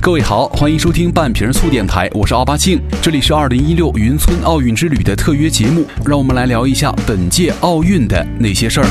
各位好，欢迎收听半瓶醋电台，我是奥巴庆，这里是二零一六云村奥运之旅的特约节目，让我们来聊一下本届奥运的那些事儿。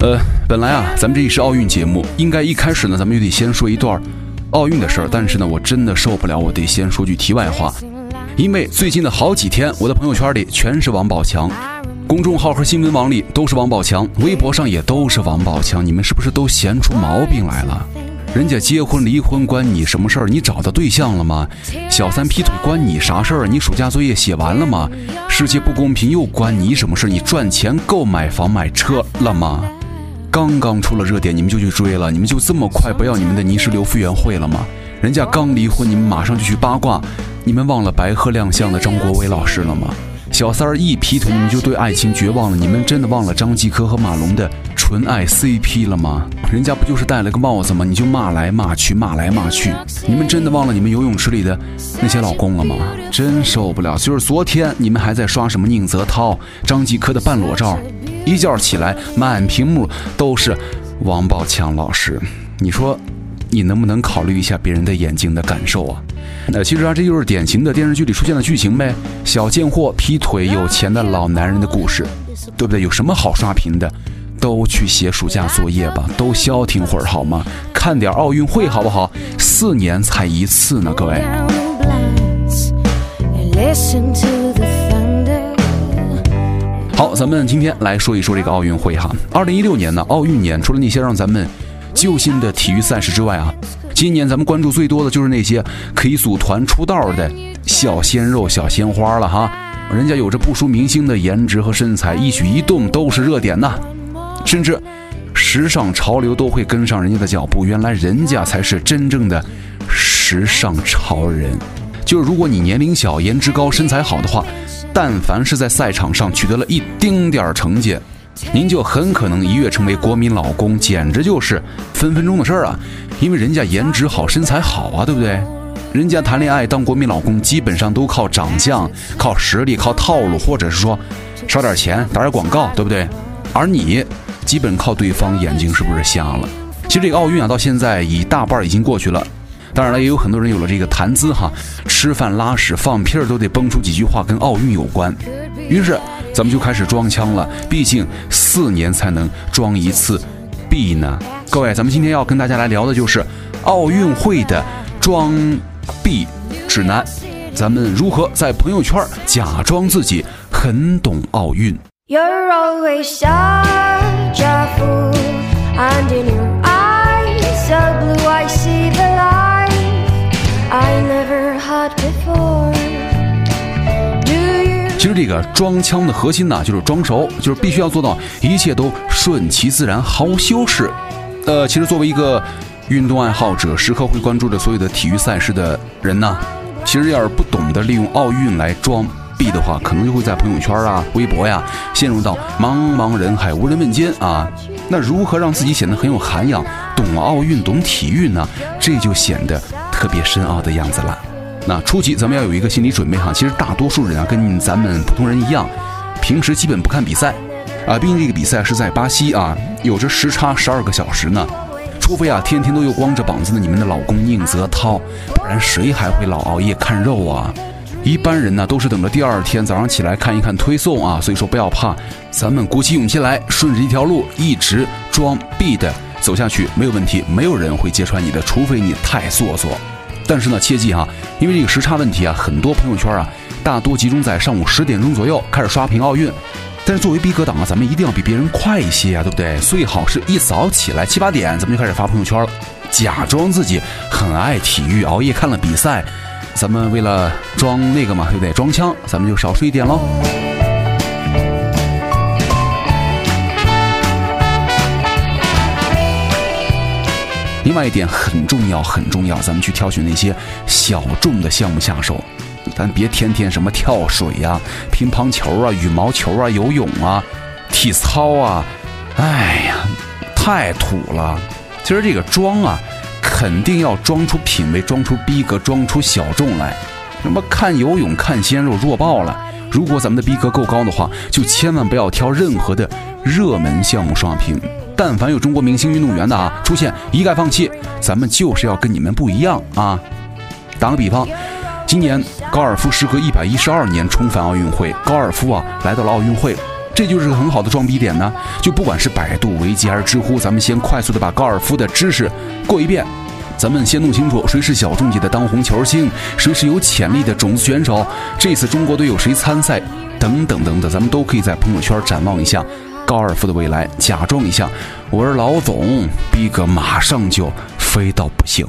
呃，本来啊，咱们这里是奥运节目，应该一开始呢，咱们就得先说一段奥运的事儿，但是呢，我真的受不了，我得先说句题外话，因为最近的好几天，我的朋友圈里全是王宝强。公众号和新闻网里都是王宝强，微博上也都是王宝强，你们是不是都闲出毛病来了？人家结婚离婚关你什么事儿？你找到对象了吗？小三劈腿关你啥事儿？你暑假作业写完了吗？世界不公平又关你什么事儿？你赚钱够买房买车了吗？刚刚出了热点，你们就去追了？你们就这么快不要你们的泥石流傅园慧了吗？人家刚离婚，你们马上就去八卦？你们忘了白鹤亮相的张国伟老师了吗？小三儿一劈腿，你们就对爱情绝望了？你们真的忘了张继科和马龙的纯爱 CP 了吗？人家不就是戴了个帽子吗？你就骂来骂去，骂来骂去。你们真的忘了你们游泳池里的那些老公了吗？真受不了！就是昨天你们还在刷什么宁泽涛、张继科的半裸照，一觉起来满屏幕都是王宝强老师。你说，你能不能考虑一下别人的眼睛的感受啊？那其实啊，这就是典型的电视剧里出现的剧情呗。小贱货劈腿有钱的老男人的故事，对不对？有什么好刷屏的？都去写暑假作业吧，都消停会儿好吗？看点奥运会好不好？四年才一次呢，各位。好，咱们今天来说一说这个奥运会哈。二零一六年呢，奥运年，除了那些让咱们揪心的体育赛事之外啊。今年咱们关注最多的就是那些可以组团出道的小鲜肉、小鲜花了哈，人家有着不输明星的颜值和身材，一举一动都是热点呐，甚至时尚潮流都会跟上人家的脚步。原来人家才是真正的时尚潮人。就是如果你年龄小、颜值高、身材好的话，但凡是在赛场上取得了一丁点儿成绩。您就很可能一跃成为国民老公，简直就是分分钟的事儿啊！因为人家颜值好，身材好啊，对不对？人家谈恋爱当国民老公，基本上都靠长相、靠实力、靠套路，或者是说烧点钱打点广告，对不对？而你基本靠对方眼睛是不是瞎了？其实这个奥运啊，到现在一大半已经过去了。当然了，也有很多人有了这个谈资哈，吃饭拉屎放屁儿都得蹦出几句话跟奥运有关。于是咱们就开始装腔了，毕竟四年才能装一次币呢。各位，咱们今天要跟大家来聊的就是奥运会的装币指南，咱们如何在朋友圈假装自己很懂奥运。其实这个装腔的核心呢，就是装熟，就是必须要做到一切都顺其自然，毫无修饰。呃，其实作为一个运动爱好者，时刻会关注着所有的体育赛事的人呢，其实要是不懂得利用奥运来装逼的话，可能就会在朋友圈啊、微博呀陷入到茫茫人海无人问津啊。那如何让自己显得很有涵养，懂奥运、懂体育呢？这就显得特别深奥的样子了。那初级咱们要有一个心理准备哈，其实大多数人啊跟咱们普通人一样，平时基本不看比赛，啊，毕竟这个比赛是在巴西啊，有着时差十二个小时呢。除非啊天天都有光着膀子的你们的老公宁泽涛，不然谁还会老熬夜看肉啊？一般人呢都是等着第二天早上起来看一看推送啊。所以说不要怕，咱们鼓起勇气来，顺着一条路一直装逼的走下去没有问题，没有人会揭穿你的，除非你太做作。但是呢，切记哈，因为这个时差问题啊，很多朋友圈啊，大多集中在上午十点钟左右开始刷屏奥运。但是作为逼格党啊，咱们一定要比别人快一些啊，对不对？最好是一早起来七八点，咱们就开始发朋友圈了，假装自己很爱体育，熬夜看了比赛。咱们为了装那个嘛，对不对？装腔，咱们就少睡一点喽。另外一点很重要，很重要，咱们去挑选那些小众的项目下手，咱别天天什么跳水呀、乒乓球啊、羽毛球啊、游泳啊、体操啊，哎呀，太土了。其实这个装啊，肯定要装出品味，装出逼格，装出小众来。什么看游泳、看鲜肉弱爆了。如果咱们的逼格够高的话，就千万不要挑任何的热门项目刷屏。但凡有中国明星运动员的啊出现，一概放弃。咱们就是要跟你们不一样啊！打个比方，今年高尔夫时隔一百一十二年重返奥运会，高尔夫啊来到了奥运会，这就是个很好的装逼点呢。就不管是百度、维基还是知乎，咱们先快速的把高尔夫的知识过一遍。咱们先弄清楚谁是小众级的当红球星，谁是有潜力的种子选手，这次中国队有谁参赛，等等等等，咱们都可以在朋友圈展望一下高尔夫的未来，假装一下我是老总，逼哥马上就飞到不行。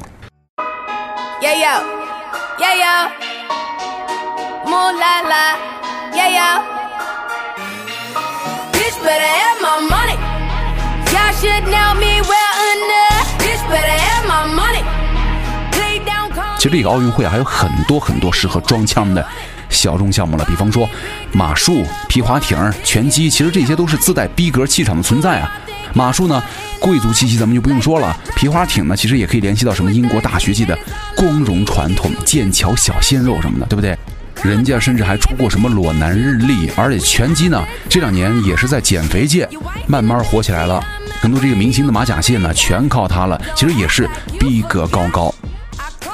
这个奥运会啊，还有很多很多适合装腔的小众项目了，比方说马术、皮划艇、拳击，其实这些都是自带逼格气场的存在啊。马术呢，贵族气息咱们就不用说了；皮划艇呢，其实也可以联系到什么英国大学界的光荣传统，剑桥小鲜肉什么的，对不对？人家甚至还出过什么裸男日历，而且拳击呢，这两年也是在减肥界慢慢火起来了，很多这个明星的马甲线呢，全靠它了。其实也是逼格高高。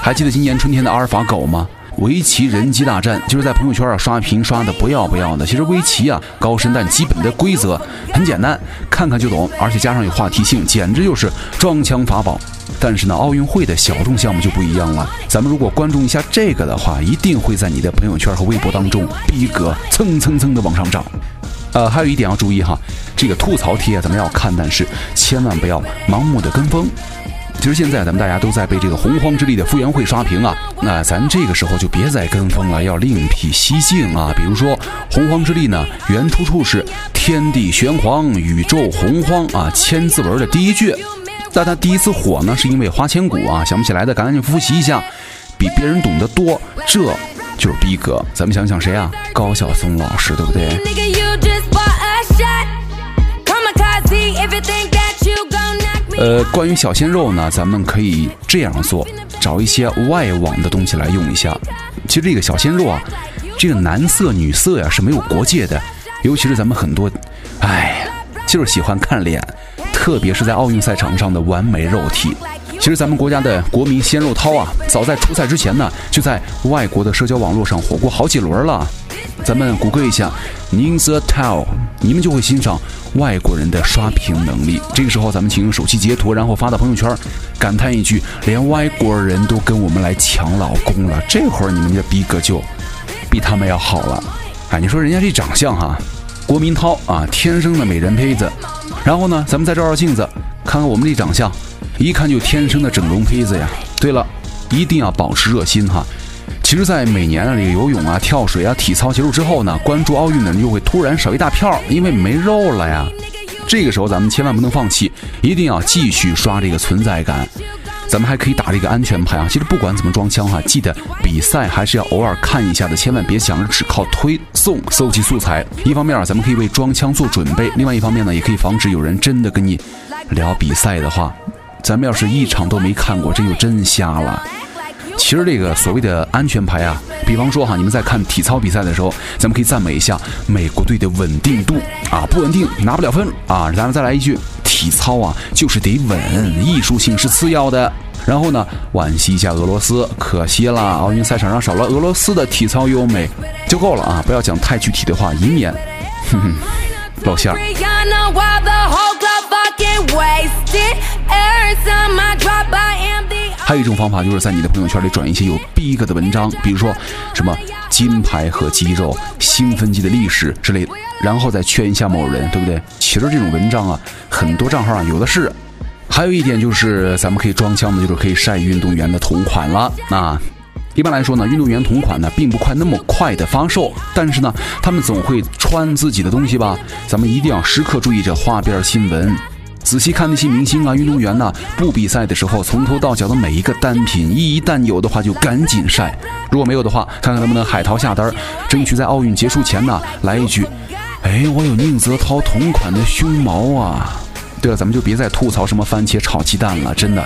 还记得今年春天的阿尔法狗吗？围棋人机大战就是在朋友圈啊刷屏刷的不要不要的。其实围棋啊高深，但基本的规则很简单，看看就懂，而且加上有话题性，简直就是装腔法宝。但是呢，奥运会的小众项目就不一样了。咱们如果关注一下这个的话，一定会在你的朋友圈和微博当中逼格蹭蹭蹭的往上涨。呃，还有一点要注意哈，这个吐槽贴咱们要看，但是千万不要盲目的跟风。其实现在咱们大家都在被这个洪荒之力的傅园慧刷屏啊，那咱这个时候就别再跟风了，要另辟蹊径啊。比如说洪荒之力呢，原出处是天地玄黄，宇宙洪荒啊，千字文的第一句。但他第一次火呢，是因为花千骨啊，想不起来的赶紧复习一下，比别人懂得多，这就是逼格。咱们想想谁啊？高晓松老师，对不对？呃，关于小鲜肉呢，咱们可以这样做，找一些外网的东西来用一下。其实这个小鲜肉啊，这个男色女色呀是没有国界的，尤其是咱们很多，哎，就是喜欢看脸，特别是在奥运赛场上的完美肉体。其实咱们国家的国民鲜肉涛啊，早在出赛之前呢，就在外国的社交网络上火过好几轮了。咱们谷歌一下 Ninja Tao，你们就会欣赏外国人的刷屏能力。这个时候，咱们请用手机截图，然后发到朋友圈，感叹一句：连外国人都跟我们来抢老公了。这会儿你们的逼格就比他们要好了。哎，你说人家这长相哈，郭明涛啊，天生的美人胚子。然后呢，咱们再照照镜子，看看我们这长相，一看就天生的整容胚子呀。对了，一定要保持热心哈。其实，在每年的这个游泳啊、跳水啊、体操结束之后呢，关注奥运的人就会突然少一大票，因为没肉了呀。这个时候，咱们千万不能放弃，一定要继续刷这个存在感。咱们还可以打这个安全牌啊。其实不管怎么装枪哈，记得比赛还是要偶尔看一下的，千万别想着只靠推送搜集素材。一方面啊，咱们可以为装枪做准备；另外一方面呢，也可以防止有人真的跟你聊比赛的话，咱们要是一场都没看过，这就真瞎了。其实这个所谓的安全牌啊，比方说哈，你们在看体操比赛的时候，咱们可以赞美一下美国队的稳定度啊，不稳定拿不了分啊。咱们再来一句，体操啊就是得稳，艺术性是次要的。然后呢，惋惜一下俄罗斯，可惜了，奥运赛场上少了俄罗斯的体操优美就够了啊，不要讲太具体的话，以免哼哼露馅儿。还有一种方法，就是在你的朋友圈里转一些有逼格的文章，比如说什么金牌和肌肉、兴奋剂的历史之类的，然后再圈一下某人，对不对？其实这种文章啊，很多账号上有的是。还有一点就是，咱们可以装腔的，就是可以晒运动员的同款了。那一般来说呢，运动员同款呢，并不快那么快的发售，但是呢，他们总会穿自己的东西吧？咱们一定要时刻注意这花边新闻。仔细看那些明星啊、运动员呐，不比赛的时候，从头到脚的每一个单品，一旦有的话就赶紧晒；如果没有的话，看看能不能海淘下单，争取在奥运结束前呢来一句：“哎，我有宁泽涛同款的胸毛啊！”对了，咱们就别再吐槽什么番茄炒鸡蛋了，真的。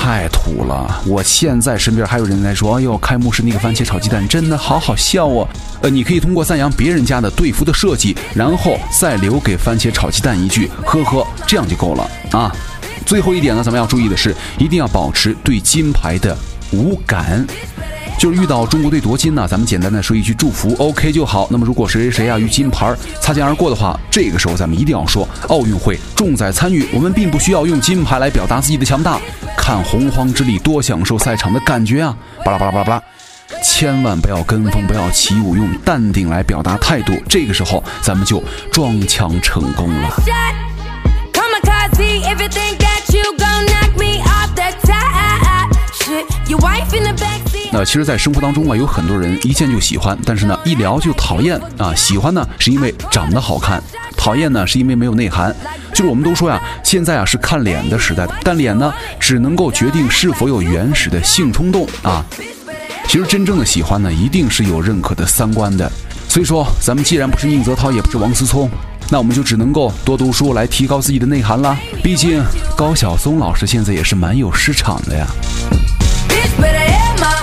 太土了。我现在身边还有人在说：“哎呦，开幕式那个番茄炒鸡蛋真的好好笑哦。”呃，你可以通过赞扬别人家的队服的设计，然后再留给番茄炒鸡蛋一句“呵呵”，这样就够了啊。最后一点呢，咱们要注意的是，一定要保持对金牌的无感。就是遇到中国队夺金呢，咱们简单的说一句祝福，OK 就好。那么如果谁谁谁啊与金牌擦肩而过的话，这个时候咱们一定要说，奥运会重在参与，我们并不需要用金牌来表达自己的强大，看洪荒之力，多享受赛场的感觉啊！巴拉巴拉巴拉巴拉，千万不要跟风，不要起舞，用淡定来表达态度，这个时候咱们就撞墙成功了。那其实，在生活当中啊，有很多人一见就喜欢，但是呢，一聊就讨厌啊。喜欢呢，是因为长得好看；讨厌呢，是因为没有内涵。就是我们都说呀，现在啊是看脸的时代，但脸呢，只能够决定是否有原始的性冲动啊。其实，真正的喜欢呢，一定是有认可的三观的。所以说，咱们既然不是宁泽涛，也不是王思聪，那我们就只能够多读书来提高自己的内涵啦。毕竟，高晓松老师现在也是蛮有市场的呀。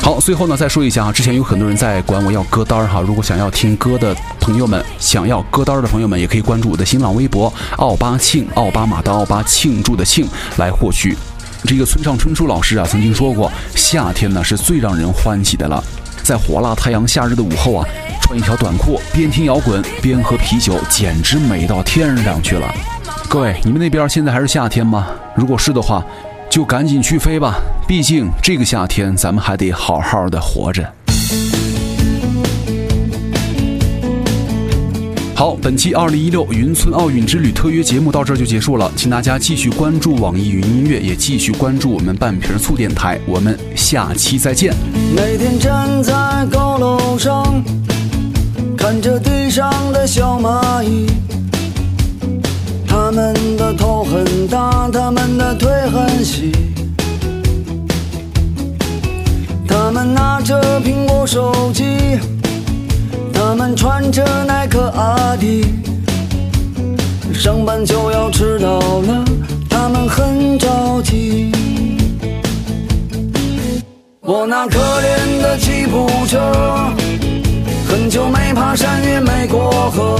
好，最后呢，再说一下啊，之前有很多人在管我要歌单儿哈，如果想要听歌的朋友们，想要歌单儿的朋友们，也可以关注我的新浪微博奥巴庆，奥巴马的奥巴庆祝的庆来获取。这个村上春树老师啊，曾经说过，夏天呢是最让人欢喜的了，在火辣太阳夏日的午后啊，穿一条短裤，边听摇滚边喝啤酒，简直美到天上去了。各位，你们那边现在还是夏天吗？如果是的话。就赶紧去飞吧，毕竟这个夏天咱们还得好好的活着。好，本期二零一六云村奥运之旅特约节目到这就结束了，请大家继续关注网易云音乐，也继续关注我们半瓶醋电台，我们下期再见。每天站在高楼上，看着地上的小蚂蚁。他们的头很大，他们的腿很细，他们拿着苹果手机，他们穿着耐克阿迪，上班就要迟到了，他们很着急。我那可怜的吉普车，很久没爬山，也没过河。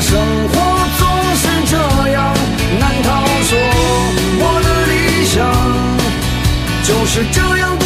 生活总是这样难逃？说我的理想就是这样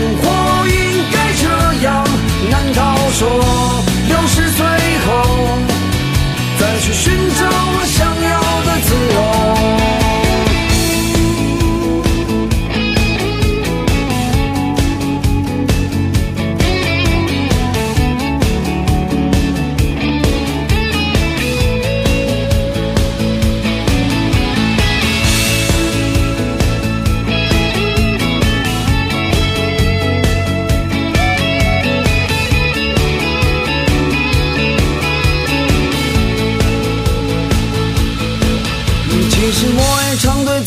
也